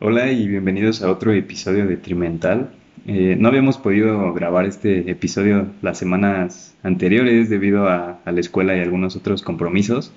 Hola y bienvenidos a otro episodio de Trimental. Eh, no habíamos podido grabar este episodio las semanas anteriores debido a, la escuela y algunos otros compromisos,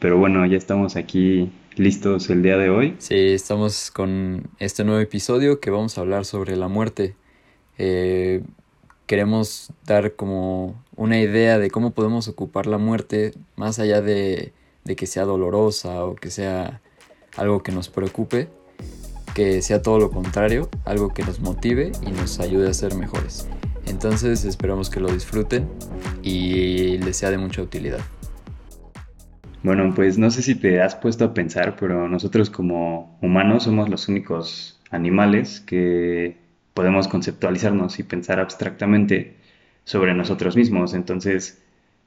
pero bueno, ya estamos aquí listos el día de hoy. Sí, estamos con este nuevo episodio que vamos a hablar sobre la muerte. Eh, queremos dar como una idea de cómo podemos ocupar la muerte más allá de que sea dolorosa o que sea algo que nos preocupe sea todo lo contrario, algo que nos motive y nos ayude a ser mejores. Entonces esperamos que lo disfruten y les sea de mucha utilidad. Bueno, pues no sé si te has puesto a pensar, pero nosotros como humanos somos los únicos animales que podemos conceptualizarnos y pensar abstractamente sobre nosotros mismos. Entonces,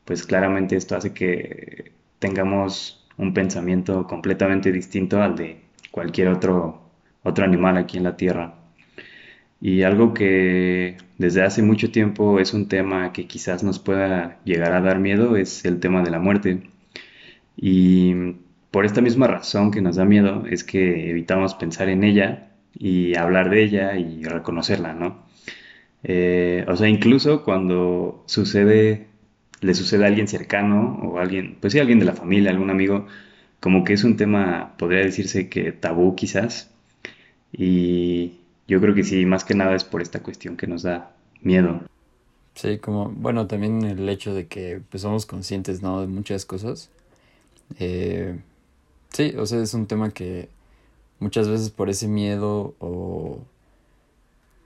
pues claramente esto hace que tengamos un pensamiento completamente distinto al de cualquier otro otro animal aquí en la Tierra. Y algo que desde hace mucho tiempo es un tema que quizás nos pueda llegar a dar miedo es el tema de la muerte. Y por esta misma razón que nos da miedo es que evitamos pensar en ella y hablar de ella y reconocerla, ¿no? Eh, o sea, incluso cuando sucede, le sucede a alguien cercano o alguien, pues sí, alguien de la familia, algún amigo, como que es un tema, podría decirse que tabú quizás, y yo creo que sí, más que nada es por esta cuestión que nos da miedo. Sí, como, bueno, también el hecho de que pues, somos conscientes, ¿no? De muchas cosas. Eh, sí, o sea, es un tema que muchas veces por ese miedo o...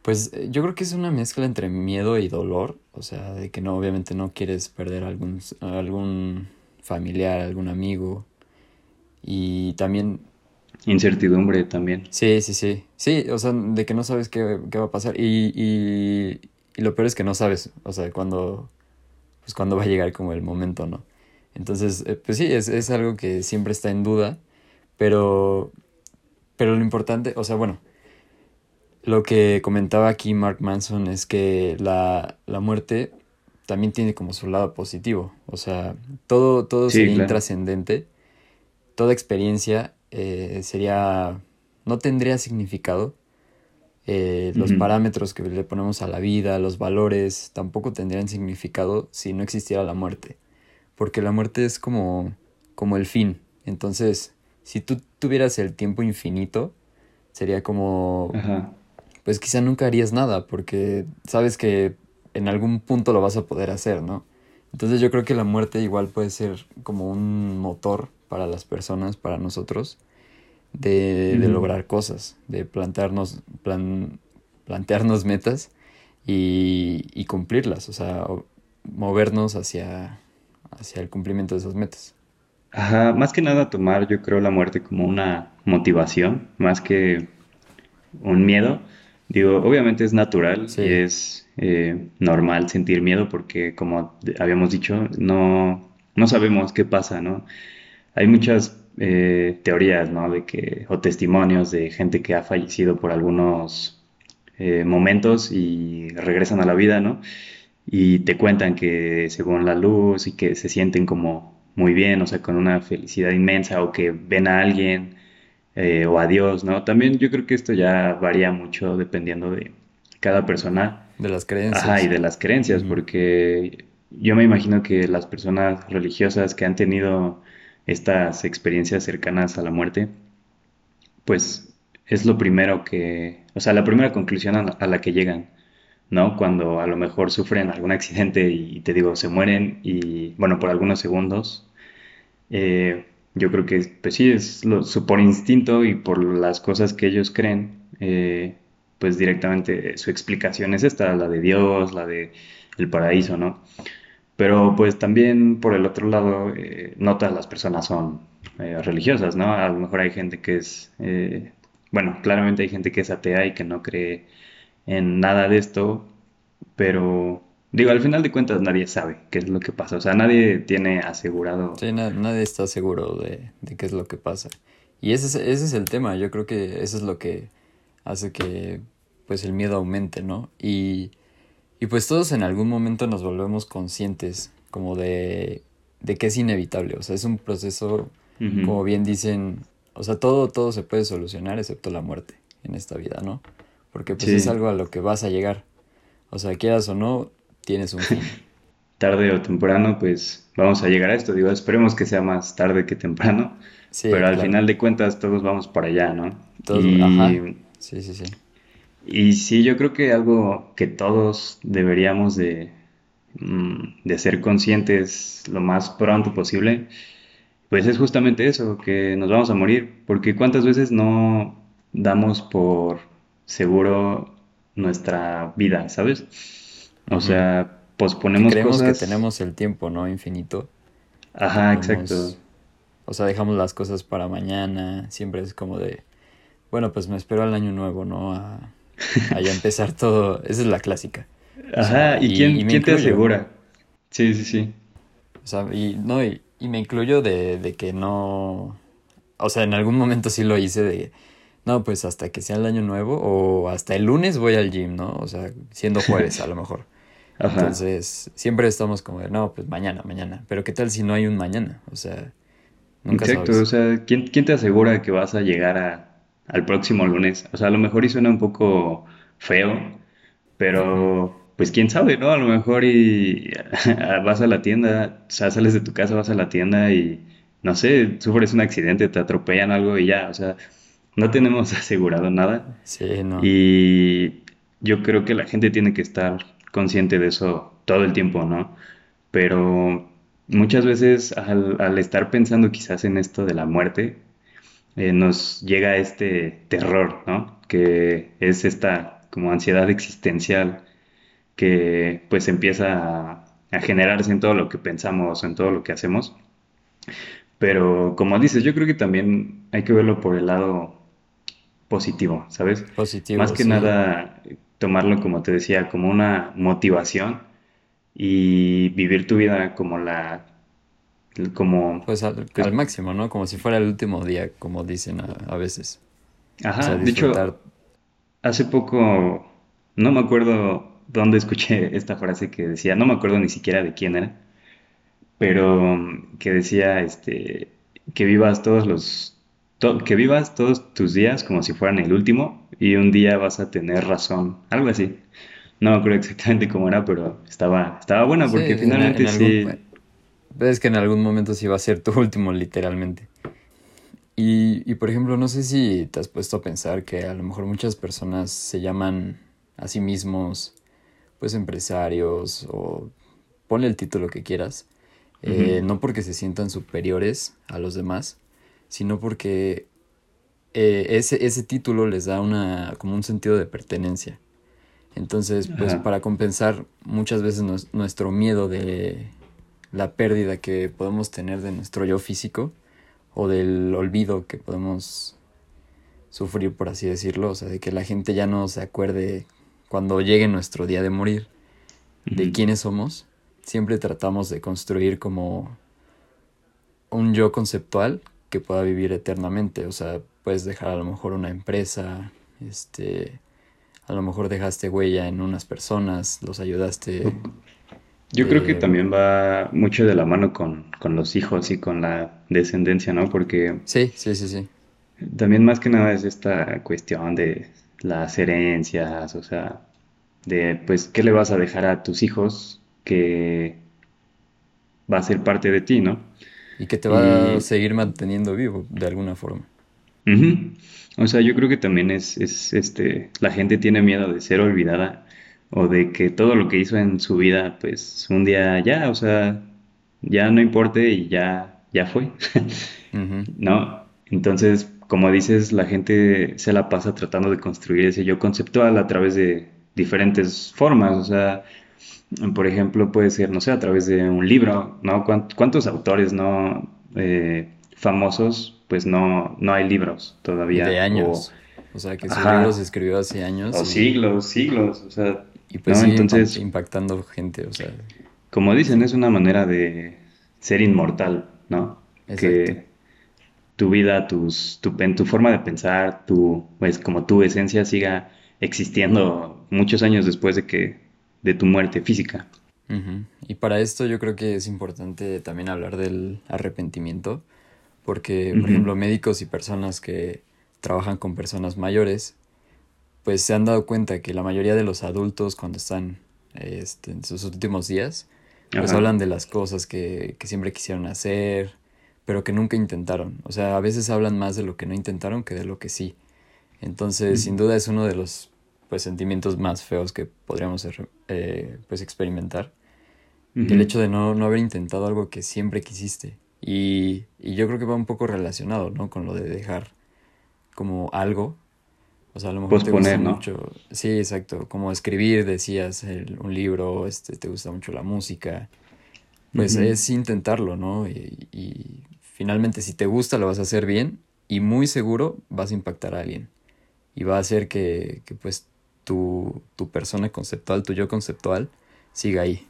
Pues yo creo que es una mezcla entre miedo y dolor, o sea, de que no, obviamente no quieres perder algún, algún familiar, algún amigo. Y también Incertidumbre también. Sí, sí, sí. Sí, o sea, de que no sabes qué, qué va a pasar. Y, y, y, lo peor es que no sabes, o sea, cuándo, pues cuándo va a llegar como el momento, ¿no? Entonces, eh, pues sí, es, es algo que siempre está en duda, pero, pero lo importante, o sea, bueno, lo que comentaba aquí Mark Manson es que la, la muerte también tiene como su lado positivo, o sea, todo, todo sería intrascendente, toda experiencia eh, sería, no tendría significado. Eh, los parámetros que le ponemos a la vida, los valores, tampoco tendrían significado si no existiera la muerte. Porque la muerte es como, como el fin. Entonces, si tú tuvieras el tiempo infinito, sería como, pues quizá nunca harías nada, porque sabes que en algún punto lo vas a poder hacer, ¿no? Entonces yo creo que la muerte igual puede ser como un motor para las personas, para nosotros, de, lograr cosas, de plantearnos, plan, plantearnos metas y, cumplirlas, o sea, movernos hacia, hacia el cumplimiento de esas metas. Ajá, más que nada tomar yo creo la muerte como una motivación, más que un miedo. Digo, obviamente es natural y es eh, normal sentir miedo porque como habíamos dicho, no, no sabemos qué pasa, ¿no? Hay muchas eh, teorías, ¿no? De que, o testimonios de gente que ha fallecido por algunos eh, momentos y regresan a la vida, ¿no? Y te cuentan que según la luz y que se sienten como muy bien, o sea, con una felicidad inmensa, o que ven a alguien eh, o a Dios, ¿no? También yo creo que esto ya varía mucho dependiendo de cada persona. De las creencias. Ajá, y de las creencias, porque yo me imagino que las personas religiosas que han tenido estas experiencias cercanas a la muerte, pues es lo primero que, o sea, la primera conclusión a la, que llegan, ¿no? Cuando a lo mejor sufren algún accidente y te digo, se mueren y, bueno, por algunos segundos, eh, yo creo que, pues sí, es lo, por instinto y por las cosas que ellos creen, eh, pues directamente su explicación es esta, la de Dios, la de el paraíso, ¿no? Pero pues también por el otro lado, eh, no todas las personas son eh, religiosas, ¿no? A lo mejor hay gente que es, eh, bueno, claramente hay gente que es atea y que no cree en nada de esto, pero digo, al final de cuentas nadie sabe qué es lo que pasa, o sea, nadie tiene asegurado. Sí, nadie está seguro de, de, qué es lo que pasa. Y ese es, ese es el tema, yo creo que eso es lo que hace que pues el miedo aumente, ¿no? Y y pues todos en algún momento nos volvemos conscientes como de, de que es inevitable. O sea, es un proceso, como bien dicen, o sea, todo, todo se puede solucionar excepto la muerte. en esta vida, ¿no? Porque pues es algo a lo que vas a llegar. O sea, quieras o no, tienes un fin. tarde o temprano, pues vamos a llegar a esto. Digo, esperemos que sea más tarde que temprano. pero al final de cuentas todos vamos para allá, ¿no? Todos, y, Sí, sí, sí. Y sí, yo creo que algo que todos deberíamos de, mm, de ser conscientes lo más pronto posible, pues es justamente eso, que nos vamos a morir. Porque cuántas veces no damos por seguro nuestra vida, ¿sabes? O sea, posponemos Creemos que tenemos el tiempo, ¿no? Infinito. Ajá, exacto. O sea, dejamos las cosas para mañana. Siempre es como de, bueno, pues me espero al año nuevo, ¿no? A, ya empezar todo. Esa es la clásica. Ajá, ¿y, quién, te asegura? Sí, sí, sí. O sea, y, no, y, me incluyo de, de que no... O sea, en algún momento sí lo hice de no, pues hasta que sea el año nuevo o hasta el lunes voy al gym, ¿no? O sea, siendo jueves a lo mejor. Entonces, siempre estamos como de, no, pues mañana, mañana. Pero ¿qué tal si no hay un mañana? O sea, nunca Exacto, o sea, ¿quién, te asegura que vas a llegar a, al próximo lunes? O sea, a lo mejor y suena un poco feo, pero pues quién sabe, ¿no? A lo mejor y vas a la tienda, o sea, sales de tu casa, vas a la tienda y, no sé, sufres un accidente, te atropellan algo y ya, o sea, no tenemos asegurado nada. Sí, no. Y yo creo que la gente tiene que estar consciente de eso todo el tiempo, ¿no? Pero muchas veces al, estar pensando quizás en esto de la muerte, eh, nos llega este terror, ¿no? Que es esta como ansiedad existencial que pues empieza a, a generarse en todo lo que pensamos, en todo lo que hacemos. Pero como dices, yo creo que también hay que verlo por el lado positivo, ¿sabes? Positivo. Más que nada tomarlo, como te decía, como una motivación y vivir tu vida como la... como... Pues al, máximo, ¿no? Como si fuera el último día, como dicen a, veces. Ajá, de hecho, hace poco, no me acuerdo dónde escuché esta frase que decía, no me acuerdo ni siquiera de quién era, pero que decía, este, que vivas todos los que vivas todos tus días como si fueran el último y un día vas a tener razón, algo así. No me acuerdo exactamente cómo era, pero estaba, estaba buena porque finalmente sí. Es que en algún momento sí va a ser tu último, literalmente. Y, y por ejemplo, no sé si te has puesto a pensar que a lo mejor muchas personas se llaman a sí mismos, pues empresarios o ponle el título que quieras, eh, no porque se sientan superiores a los demás, sino porque eh, ese, ese título les da una, como un sentido de pertenencia. Entonces, pues para compensar muchas veces nuestro miedo de la pérdida que podemos tener de nuestro yo físico o del olvido que podemos sufrir, por así decirlo, o sea, de que la gente ya no se acuerde cuando llegue nuestro día de morir de quiénes somos, siempre tratamos de construir como un yo conceptual que pueda vivir eternamente. O sea, puedes dejar a lo mejor una empresa, este, a lo mejor dejaste huella en unas personas, los ayudaste. Yo creo que eh, también va mucho de la mano con, con, los hijos y con la descendencia, ¿no? Porque... Sí, sí, sí, sí. También más que nada es esta cuestión de las herencias, o sea, de pues, ¿qué le vas a dejar a tus hijos que va a ser parte de ti, ¿no? Y que te va a seguir manteniendo vivo de alguna forma. O sea, yo creo que también es, es, este, la gente tiene miedo de ser olvidada o de que todo lo que hizo en su vida, pues un día ya, o sea, ya no importe y ya, ya fue, ¿no? Entonces, como dices, la gente se la pasa tratando de construir ese yo conceptual a través de diferentes formas, o sea, por ejemplo, puede ser, no sé, a través de un libro, ¿no? ¿Cuántos autores, no? Eh, famosos, pues no, no hay libros todavía. De años. O, sea, que su libro se escribió hace años. O siglos, siglos, o sea. Y pues Entonces, impactando gente, o sea. Como dicen, es una manera de ser inmortal, ¿no? Que tu vida, tus, tu, tu forma de pensar, tu, pues como tu esencia siga existiendo muchos años después de que de tu muerte física. Y para esto yo creo que es importante también hablar del arrepentimiento, porque, por ejemplo, médicos y personas que trabajan con personas mayores, pues se han dado cuenta que la mayoría de los adultos cuando están este, en sus últimos días, pues hablan de las cosas que, que siempre quisieron hacer, pero que nunca intentaron. O sea, a veces hablan más de lo que no intentaron que de lo que sí. Entonces, sin duda es uno de los pues, sentimientos más feos que podríamos eh, pues, experimentar. El hecho de no, no, haber intentado algo que siempre quisiste. Y, y, yo creo que va un poco relacionado, ¿no? Con lo de dejar como algo. O sea, a lo mejor te gusta mucho. Sí, exacto. Como escribir, decías, un libro, este, te gusta mucho la música. Pues es intentarlo, ¿no? Y, y finalmente, si te gusta, lo vas a hacer bien. Y muy seguro vas a impactar a alguien y va a hacer que, pues tu, persona conceptual, tu yo conceptual, siga ahí.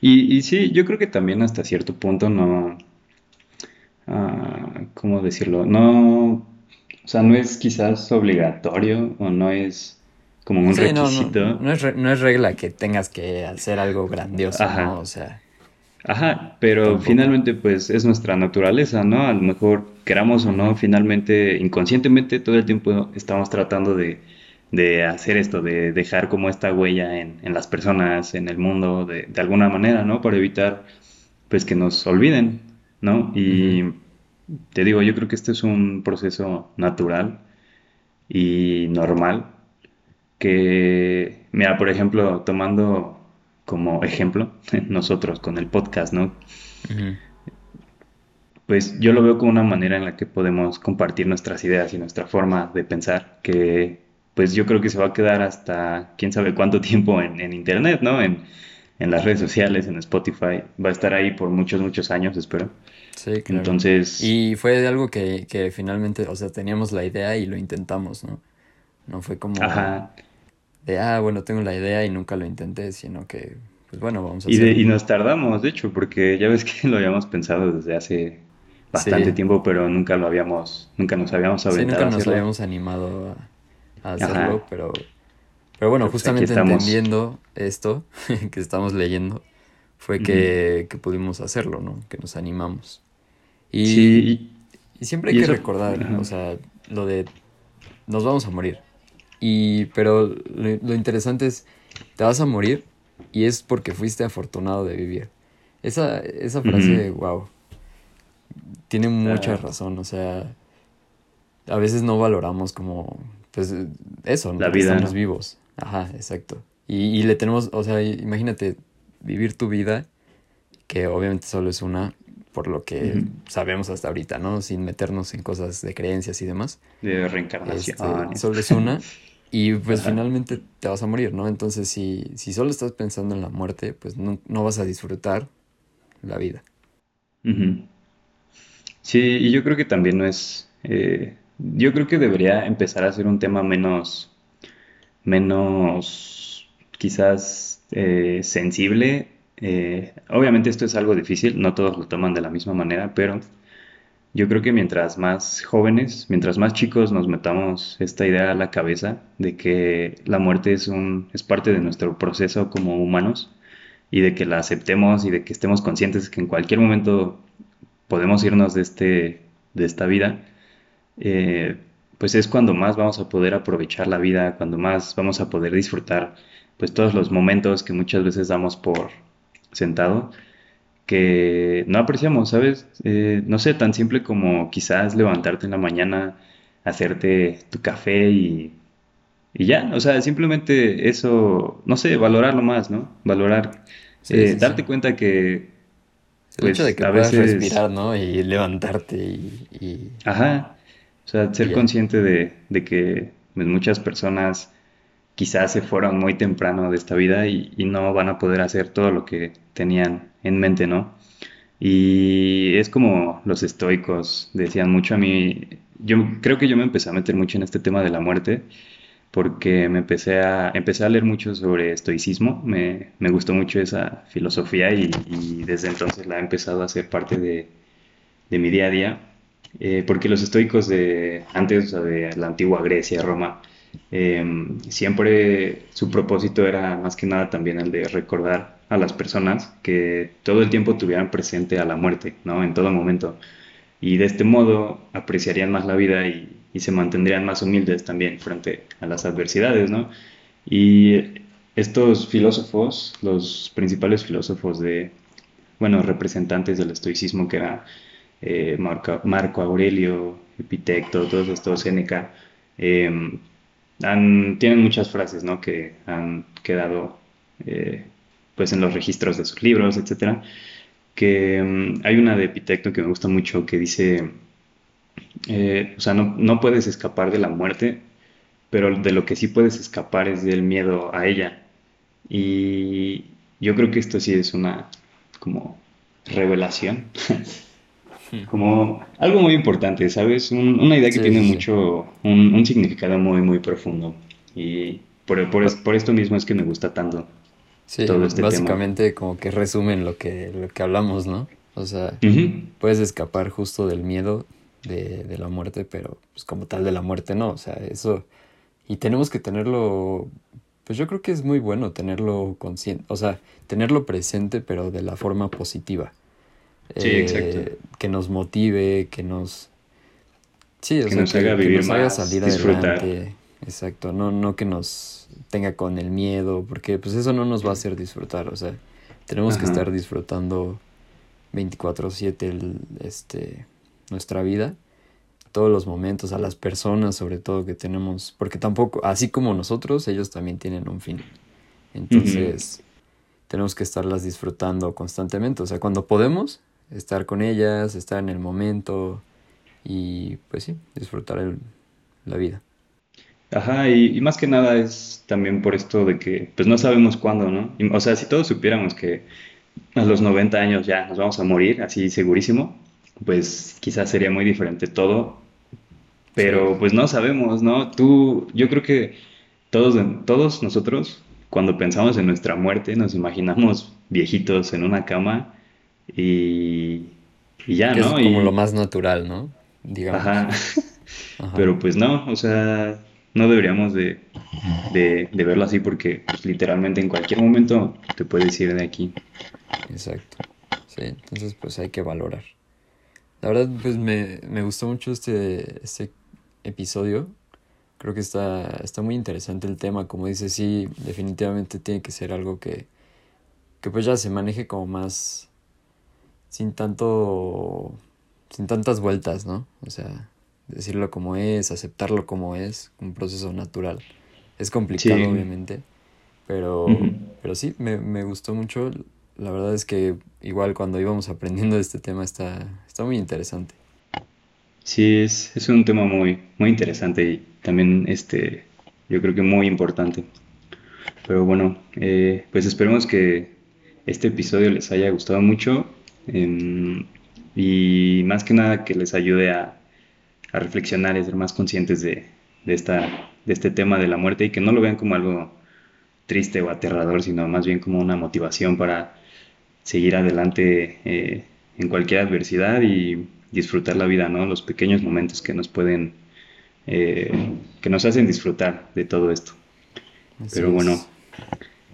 y, y, sí, yo creo que también hasta cierto punto no, uh, ¿cómo decirlo? No, o sea, no es quizás obligatorio o no es como un requisito. No, es no, es regla que tengas que hacer algo grandioso, ¿no? O sea... Ajá, pero finalmente pues es nuestra naturaleza, ¿no? A lo mejor queramos o no, finalmente, inconscientemente todo el tiempo estamos tratando de, hacer esto, de dejar como esta huella en, las personas, en el mundo, de, alguna manera, ¿no? Para evitar pues que nos olviden, ¿no? Y te digo, yo creo que este es un proceso natural y normal que, mira, por ejemplo, tomando como ejemplo, nosotros con el podcast, ¿no? Pues yo lo veo como una manera en la que podemos compartir nuestras ideas y nuestra forma de pensar, que pues yo creo que se va a quedar hasta quién sabe cuánto tiempo en, Internet, ¿no? En, las redes sociales, en Spotify, va a estar ahí por muchos, muchos años, espero. Sí, claro. Entonces... Y fue algo que, que finalmente, o sea, teníamos la idea y lo intentamos, ¿no? No fue como... Ajá de, ah, bueno, tengo la idea y nunca lo intenté, sino que, pues bueno, vamos a y, y nos tardamos, de hecho, porque ya ves que lo habíamos pensado desde hace bastante tiempo, pero nunca lo habíamos, nunca nos habíamos aventado. Sí, nunca nos habíamos animado a, hacerlo, pero, pero bueno, pues justamente entendiendo esto que estamos leyendo, fue que, que, pudimos hacerlo, ¿no? Que nos animamos. Y, sí, y, siempre hay que recordar, o sea, lo de nos vamos a morir. Y, pero lo, interesante es, te vas a morir y es porque fuiste afortunado de vivir. Esa, esa frase, wow, tiene mucha razón. O sea, a veces no valoramos como, pues, eso, la vida. Estamos vivos. Ajá, exacto. Y, y le tenemos, o sea, imagínate vivir tu vida, que obviamente solo es una, por lo que sabemos hasta ahorita, ¿no? Sin meternos en cosas de creencias y demás. De reencarnación. Este, solo es una. Y pues finalmente te vas a morir, ¿no? Entonces, si, si solo estás pensando en la muerte, pues no, vas a disfrutar la vida. Sí, y yo creo que también no es... Eh, yo creo que debería empezar a ser un tema menos... menos quizás eh, sensible. Eh, obviamente esto es algo difícil, no todos lo toman de la misma manera, pero yo creo que mientras más jóvenes, mientras más chicos nos metamos esta idea a la cabeza de que la muerte es, un, es parte de nuestro proceso como humanos y de que la aceptemos y de que estemos conscientes que en cualquier momento podemos irnos de, este, de esta vida, eh, pues es cuando más vamos a poder aprovechar la vida, cuando más vamos a poder disfrutar pues todos los momentos que muchas veces damos por sentado que no apreciamos, ¿sabes? Eh, no sé, tan simple como quizás levantarte en la mañana, hacerte tu café y, y ya, o sea, simplemente eso, no sé, valorarlo más, ¿no? Valorar, eh, darte cuenta que... El hecho de pues, que a puedas veces... respirar, ¿no? Y levantarte y... Ajá, o sea, ser consciente de, de que pues, muchas personas quizás se fueron muy temprano de esta vida y, no van a poder hacer todo lo que tenían en mente, ¿no? Y es como los estoicos decían mucho a mí, yo creo que yo me empecé a meter mucho en este tema de la muerte porque me empecé a, empecé a leer mucho sobre estoicismo, me, gustó mucho esa filosofía y, desde entonces la he empezado a hacer parte de, mi día a día, eh, porque los estoicos de antes, de la antigua Grecia, Roma, Em, siempre su propósito era más que nada también el de recordar a las personas que todo el tiempo tuvieran presente a la muerte, ¿no? En todo momento. Y de este modo apreciarían más la vida y, y se mantendrían más humildes también frente a las adversidades, ¿no? Y estos filósofos, los principales filósofos de, bueno, representantes del estoicismo, que era eh, Marco, Aurelio, Epitecto, todos estos, Seneca, eh, tienen muchas frases, ¿no? Que han quedado, eh, pues, en los registros de sus libros, etcétera. Que mm, hay una de Epitecto que me gusta mucho que dice, o sea, no, no puedes escapar de la muerte, pero de lo que sí puedes escapar es del miedo a ella. Y yo creo que esto sí es una como revelación, como algo muy importante, ¿sabes? una idea que tiene mucho, un, significado muy, muy profundo. Y por, por, esto mismo es que me gusta tanto. Sí, todo este básicamente como que resumen lo que, lo que hablamos, ¿no? O sea, puedes escapar justo del miedo de, de, la muerte, pero pues como tal de la muerte no, o sea, eso y tenemos que tenerlo, pues yo creo que es muy bueno tenerlo consciente, o sea, tenerlo presente, pero de la forma positiva. Sí, exacto. Eh, que nos motive, que nos... Sí, o que nos haga vivir que nos haga salir adelante. Exacto, no, no que nos tenga con el miedo, porque pues eso no nos va a hacer disfrutar, o sea, tenemos que estar disfrutando 24/7 este, nuestra vida todos los momentos, a las personas sobre todo que tenemos, porque tampoco, así como nosotros, ellos también tienen un fin. Entonces, tenemos que estarlas disfrutando constantemente, o sea, cuando podemos, estar con ellas, estar en el momento y pues sí, disfrutar la vida. Ajá, y, más que nada es también por esto de que pues no sabemos cuándo, ¿no? o sea, si todos supiéramos que a los 90 años ya nos vamos a morir, así segurísimo, pues quizás sería muy diferente todo pero pues no sabemos, ¿no? Tú, yo creo que todos, todos nosotros, cuando pensamos en nuestra muerte, nos imaginamos viejitos en una cama y, y ya, ¿no? Es como lo más natural, ¿no? Digamos. Ajá. Pero pues no, o sea, no deberíamos de, de, de verlo así porque pues, literalmente en cualquier momento te puedes ir de aquí. Exacto. Sí, entonces pues hay que valorar. La verdad, pues me, me gustó mucho este, este episodio. Creo que está, está muy interesante el tema. Como dice, sí, definitivamente tiene que ser algo que, que pues ya se maneje como más sin tanto sin tantas vueltas, ¿no? O sea, decirlo como es, aceptarlo como es, un proceso natural. Es complicado, obviamente, pero, pero sí, me, me, gustó mucho. La verdad es que igual cuando íbamos aprendiendo de este tema está, está muy interesante. Sí, es, es un tema muy, muy interesante y también este, yo creo que muy importante. Pero bueno, eh, pues esperemos que este episodio les haya gustado mucho y más que nada que les ayude a, a reflexionar y ser más conscientes de, de, esta, de este tema de la muerte y que no lo vean como algo triste o aterrador, sino más bien como una motivación para seguir adelante eh, en cualquier adversidad y disfrutar la vida, ¿no? Los pequeños momentos que nos pueden, eh, que nos hacen disfrutar de todo esto. Pero bueno,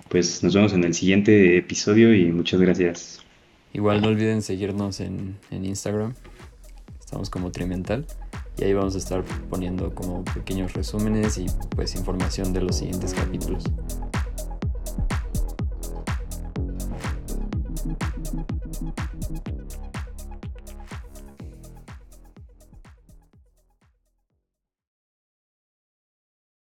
pues nos vemos en el siguiente episodio y muchas gracias. Igual no olviden seguirnos en, en Instagram, estamos como Trimental y ahí vamos a estar poniendo como pequeños resúmenes y pues información de los siguientes capítulos.